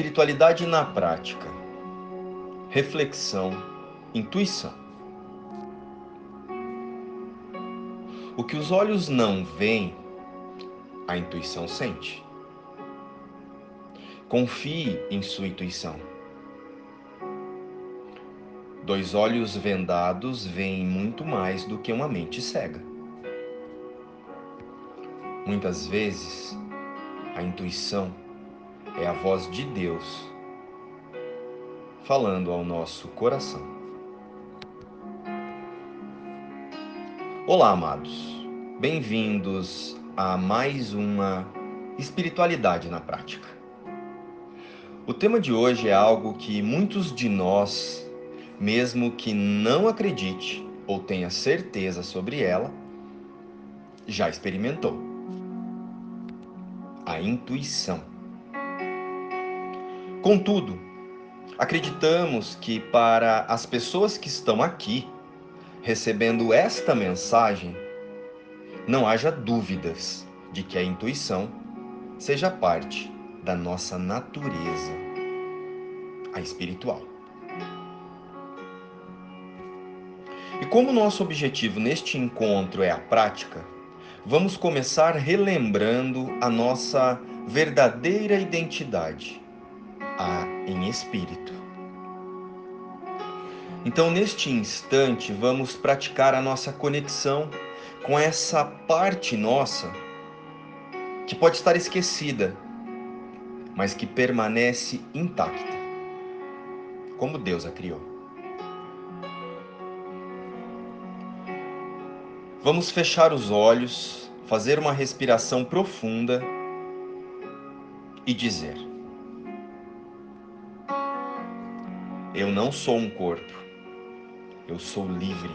Espiritualidade na prática. Reflexão, intuição. O que os olhos não veem, a intuição sente. Confie em sua intuição. Dois olhos vendados veem muito mais do que uma mente cega. Muitas vezes, a intuição é a voz de Deus falando ao nosso coração. Olá, amados. Bem-vindos a mais uma espiritualidade na prática. O tema de hoje é algo que muitos de nós, mesmo que não acredite ou tenha certeza sobre ela, já experimentou a intuição. Contudo, acreditamos que para as pessoas que estão aqui recebendo esta mensagem, não haja dúvidas de que a intuição seja parte da nossa natureza, a espiritual. E como nosso objetivo neste encontro é a prática, vamos começar relembrando a nossa verdadeira identidade, a em espírito. Então, neste instante, vamos praticar a nossa conexão com essa parte nossa que pode estar esquecida, mas que permanece intacta, como Deus a criou. Vamos fechar os olhos, fazer uma respiração profunda e dizer: Eu não sou um corpo, eu sou livre.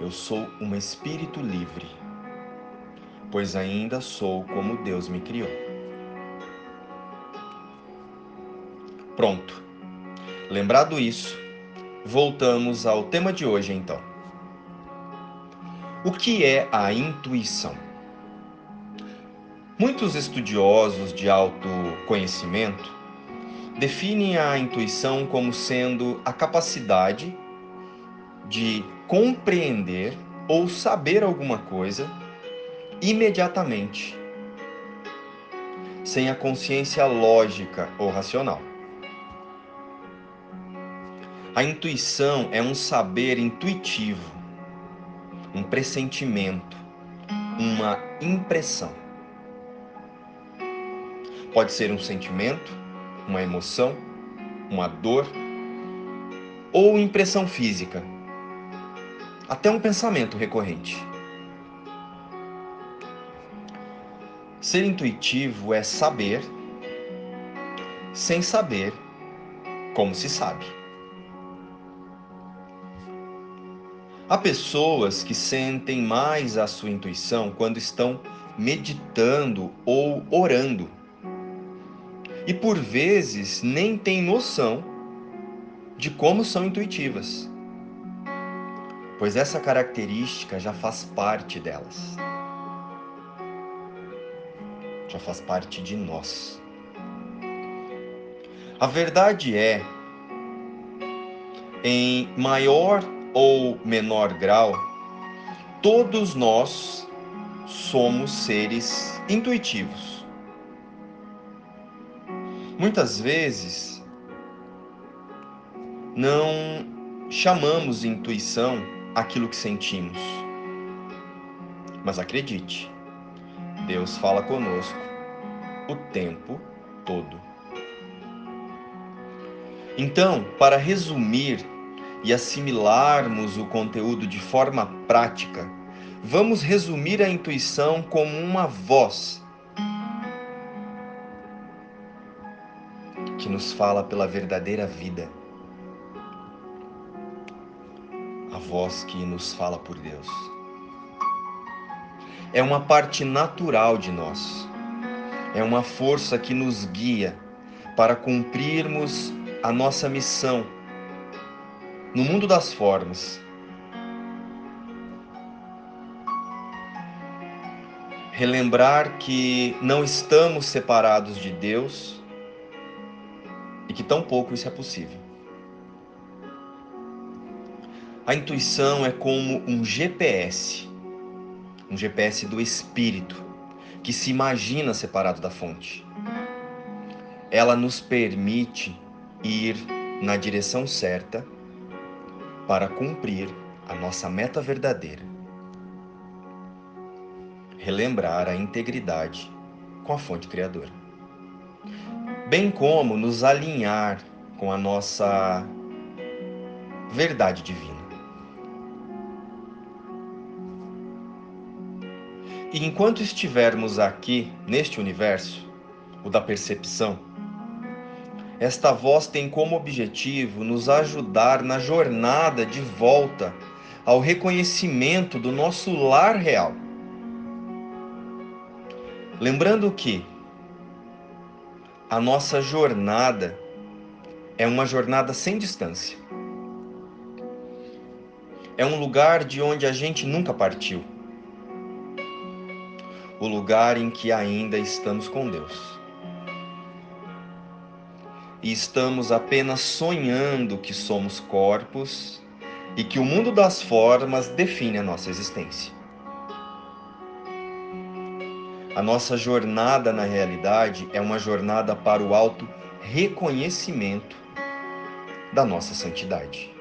Eu sou um espírito livre, pois ainda sou como Deus me criou. Pronto. Lembrado isso, voltamos ao tema de hoje então. O que é a intuição? Muitos estudiosos de autoconhecimento definem a intuição como sendo a capacidade de compreender ou saber alguma coisa imediatamente, sem a consciência lógica ou racional. A intuição é um saber intuitivo um pressentimento, uma impressão. Pode ser um sentimento, uma emoção, uma dor ou impressão física, até um pensamento recorrente. Ser intuitivo é saber sem saber como se sabe. Há pessoas que sentem mais a sua intuição quando estão meditando ou orando. E por vezes nem têm noção de como são intuitivas, pois essa característica já faz parte delas. Já faz parte de nós. A verdade é, em maior ou menor grau, todos nós somos seres intuitivos. Muitas vezes não chamamos de intuição aquilo que sentimos. Mas acredite, Deus fala conosco o tempo todo. Então, para resumir e assimilarmos o conteúdo de forma prática, vamos resumir a intuição como uma voz nos fala pela verdadeira vida. A voz que nos fala por Deus. É uma parte natural de nós. É uma força que nos guia para cumprirmos a nossa missão no mundo das formas. Relembrar que não estamos separados de Deus que tão pouco isso é possível. A intuição é como um GPS, um GPS do espírito, que se imagina separado da fonte. Ela nos permite ir na direção certa para cumprir a nossa meta verdadeira. Relembrar a integridade com a fonte criadora. Bem como nos alinhar com a nossa verdade divina. E enquanto estivermos aqui, neste universo, o da percepção, esta voz tem como objetivo nos ajudar na jornada de volta ao reconhecimento do nosso lar real. Lembrando que a nossa jornada é uma jornada sem distância. É um lugar de onde a gente nunca partiu o lugar em que ainda estamos com Deus. E estamos apenas sonhando que somos corpos e que o mundo das formas define a nossa existência. A nossa jornada na realidade é uma jornada para o alto reconhecimento da nossa santidade.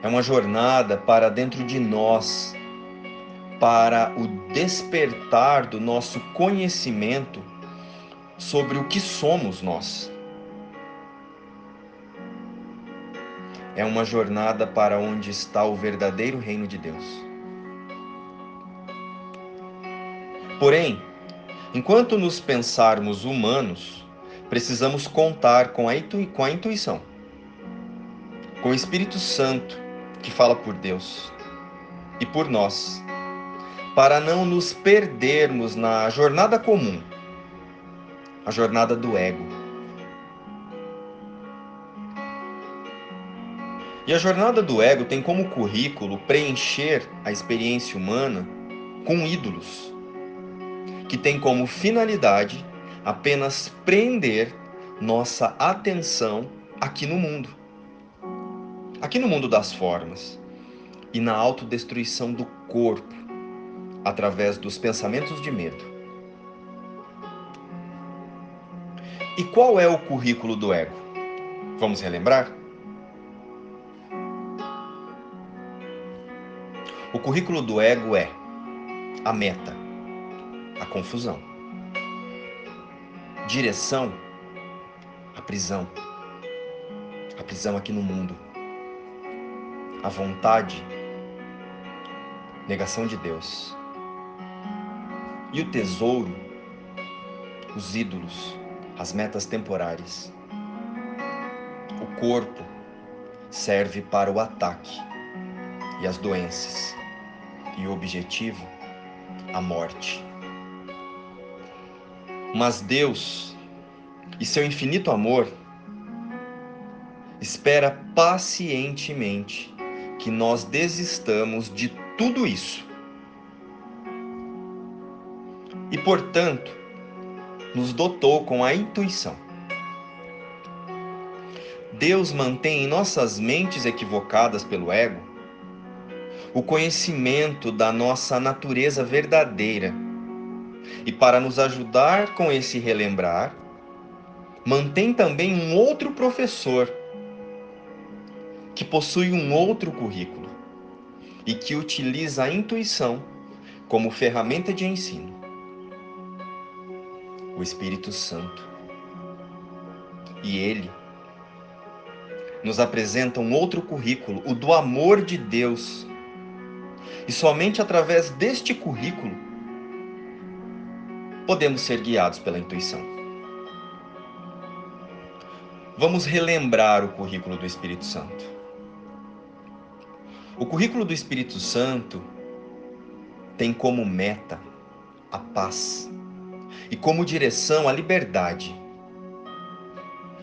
É uma jornada para dentro de nós, para o despertar do nosso conhecimento sobre o que somos nós. É uma jornada para onde está o verdadeiro reino de Deus. Porém, enquanto nos pensarmos humanos, precisamos contar com a, com a intuição, com o Espírito Santo que fala por Deus e por nós, para não nos perdermos na jornada comum, a jornada do ego. E a jornada do ego tem como currículo preencher a experiência humana com ídolos, que tem como finalidade apenas prender nossa atenção aqui no mundo aqui no mundo das formas e na autodestruição do corpo através dos pensamentos de medo. E qual é o currículo do ego? Vamos relembrar? O currículo do ego é a meta, a confusão, direção, a prisão, a prisão aqui no mundo a vontade, negação de Deus. E o tesouro, os ídolos, as metas temporárias. O corpo serve para o ataque e as doenças. E o objetivo, a morte. Mas Deus e seu infinito amor espera pacientemente que nós desistamos de tudo isso. E, portanto, nos dotou com a intuição. Deus mantém em nossas mentes equivocadas pelo ego o conhecimento da nossa natureza verdadeira. E para nos ajudar com esse relembrar, mantém também um outro professor que possui um outro currículo e que utiliza a intuição como ferramenta de ensino. O Espírito Santo. E ele nos apresenta um outro currículo, o do amor de Deus. E somente através deste currículo podemos ser guiados pela intuição. Vamos relembrar o currículo do Espírito Santo. O currículo do Espírito Santo tem como meta a paz e como direção a liberdade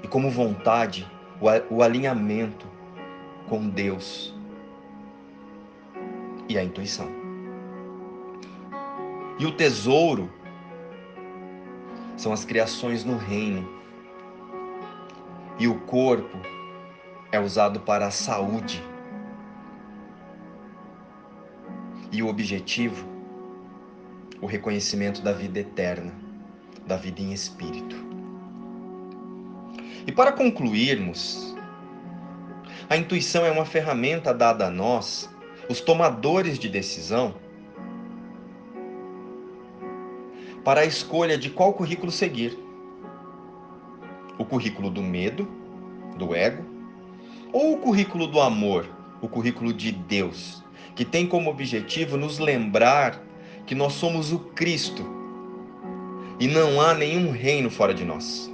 e como vontade o alinhamento com Deus e a intuição. E o tesouro são as criações no reino. E o corpo é usado para a saúde. E o objetivo, o reconhecimento da vida eterna, da vida em espírito. E para concluirmos, a intuição é uma ferramenta dada a nós, os tomadores de decisão, para a escolha de qual currículo seguir. O currículo do medo, do ego, ou o currículo do amor, o currículo de Deus, que tem como objetivo nos lembrar que nós somos o Cristo e não há nenhum reino fora de nós,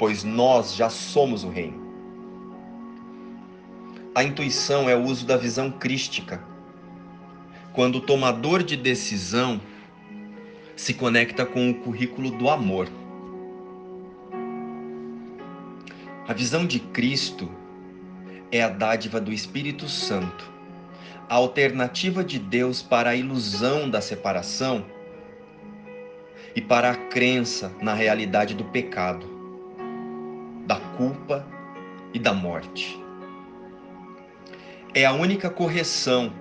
pois nós já somos o reino. A intuição é o uso da visão crística, quando o tomador de decisão se conecta com o currículo do amor. A visão de Cristo é a dádiva do Espírito Santo, a alternativa de Deus para a ilusão da separação e para a crença na realidade do pecado, da culpa e da morte. É a única correção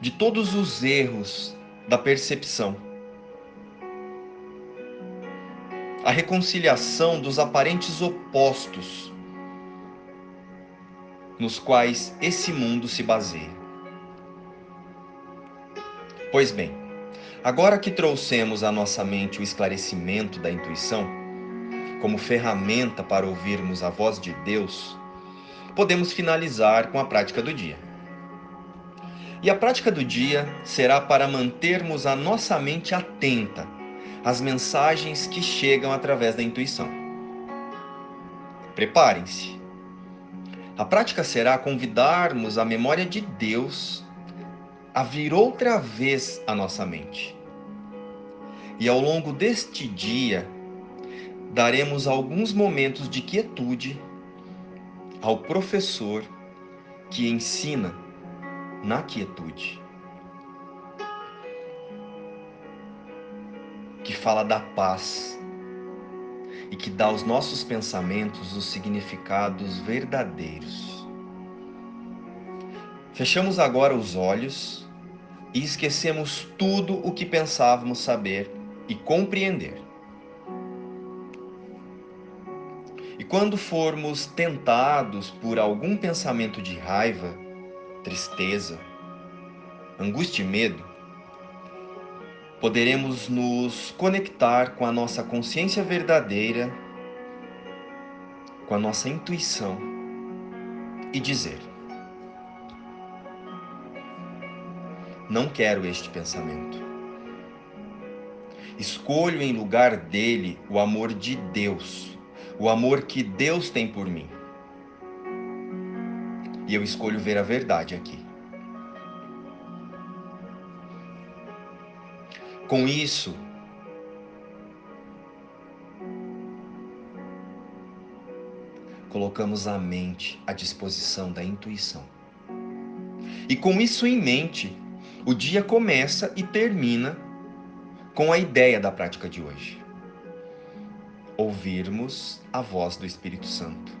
de todos os erros da percepção. A reconciliação dos aparentes opostos nos quais esse mundo se baseia. Pois bem, agora que trouxemos à nossa mente o esclarecimento da intuição, como ferramenta para ouvirmos a voz de Deus, podemos finalizar com a prática do dia. E a prática do dia será para mantermos a nossa mente atenta às mensagens que chegam através da intuição. Preparem-se. A prática será convidarmos a memória de Deus a vir outra vez à nossa mente. E ao longo deste dia, daremos alguns momentos de quietude ao professor que ensina na quietude. Que fala da paz e que dá aos nossos pensamentos os significados verdadeiros. Fechamos agora os olhos e esquecemos tudo o que pensávamos saber e compreender. E quando formos tentados por algum pensamento de raiva, tristeza, angústia e medo, poderemos nos conectar com a nossa consciência verdadeira, com a nossa intuição e dizer: Não quero este pensamento. Escolho em lugar dele o amor de Deus, o amor que Deus tem por mim e eu escolho ver a verdade aqui. Com isso, colocamos a mente à disposição da intuição. E com isso em mente, o dia começa e termina com a ideia da prática de hoje. Ouvirmos a voz do Espírito Santo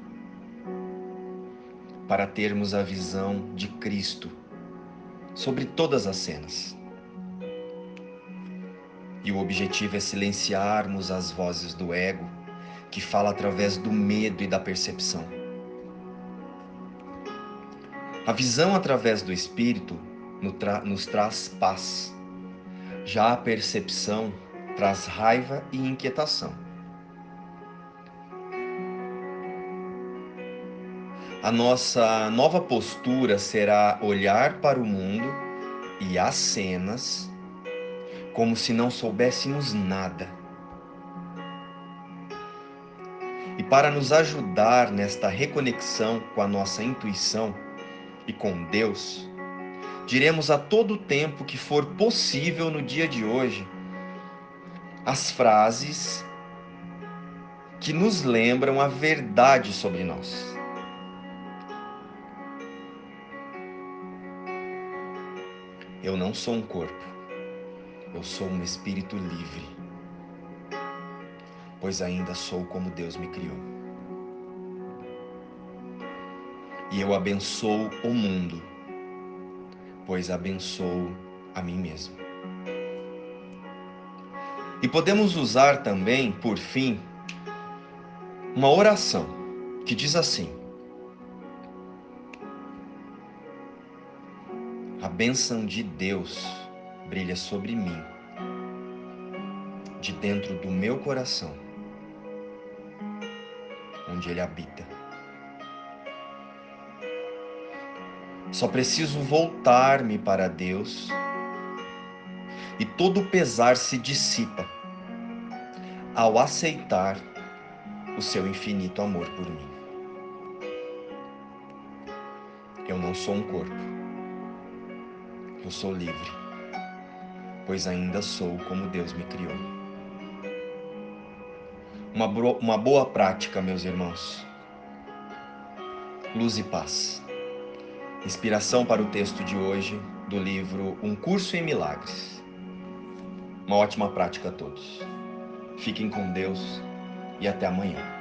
para termos a visão de Cristo sobre todas as cenas. E o objetivo é silenciarmos as vozes do ego que fala através do medo e da percepção. A visão através do espírito nos traz paz. Já a percepção traz raiva e inquietação. A nossa nova postura será olhar para o mundo e as cenas como se não soubéssemos nada. E para nos ajudar nesta reconexão com a nossa intuição e com Deus, diremos a todo tempo que for possível no dia de hoje as frases que nos lembram a verdade sobre nós. Eu não sou um corpo. Eu sou um espírito livre. pois ainda sou como Deus me criou. E eu abençoo o mundo, pois abençoo a mim mesmo. E podemos usar também, por fim, uma oração que diz assim: bênção de Deus brilha sobre mim, de dentro do meu coração, onde Ele habita. Só preciso voltar-me para Deus e todo o pesar se dissipa ao aceitar o seu infinito amor por mim. Eu não sou um corpo, eu sou livre, pois ainda sou como Deus me criou. Uma, uma boa prática, meus irmãos. Luz e paz. Inspiração para o texto de hoje do livro Um Curso em Milagres. Uma ótima prática a todos. Fiquem com Deus e até amanhã.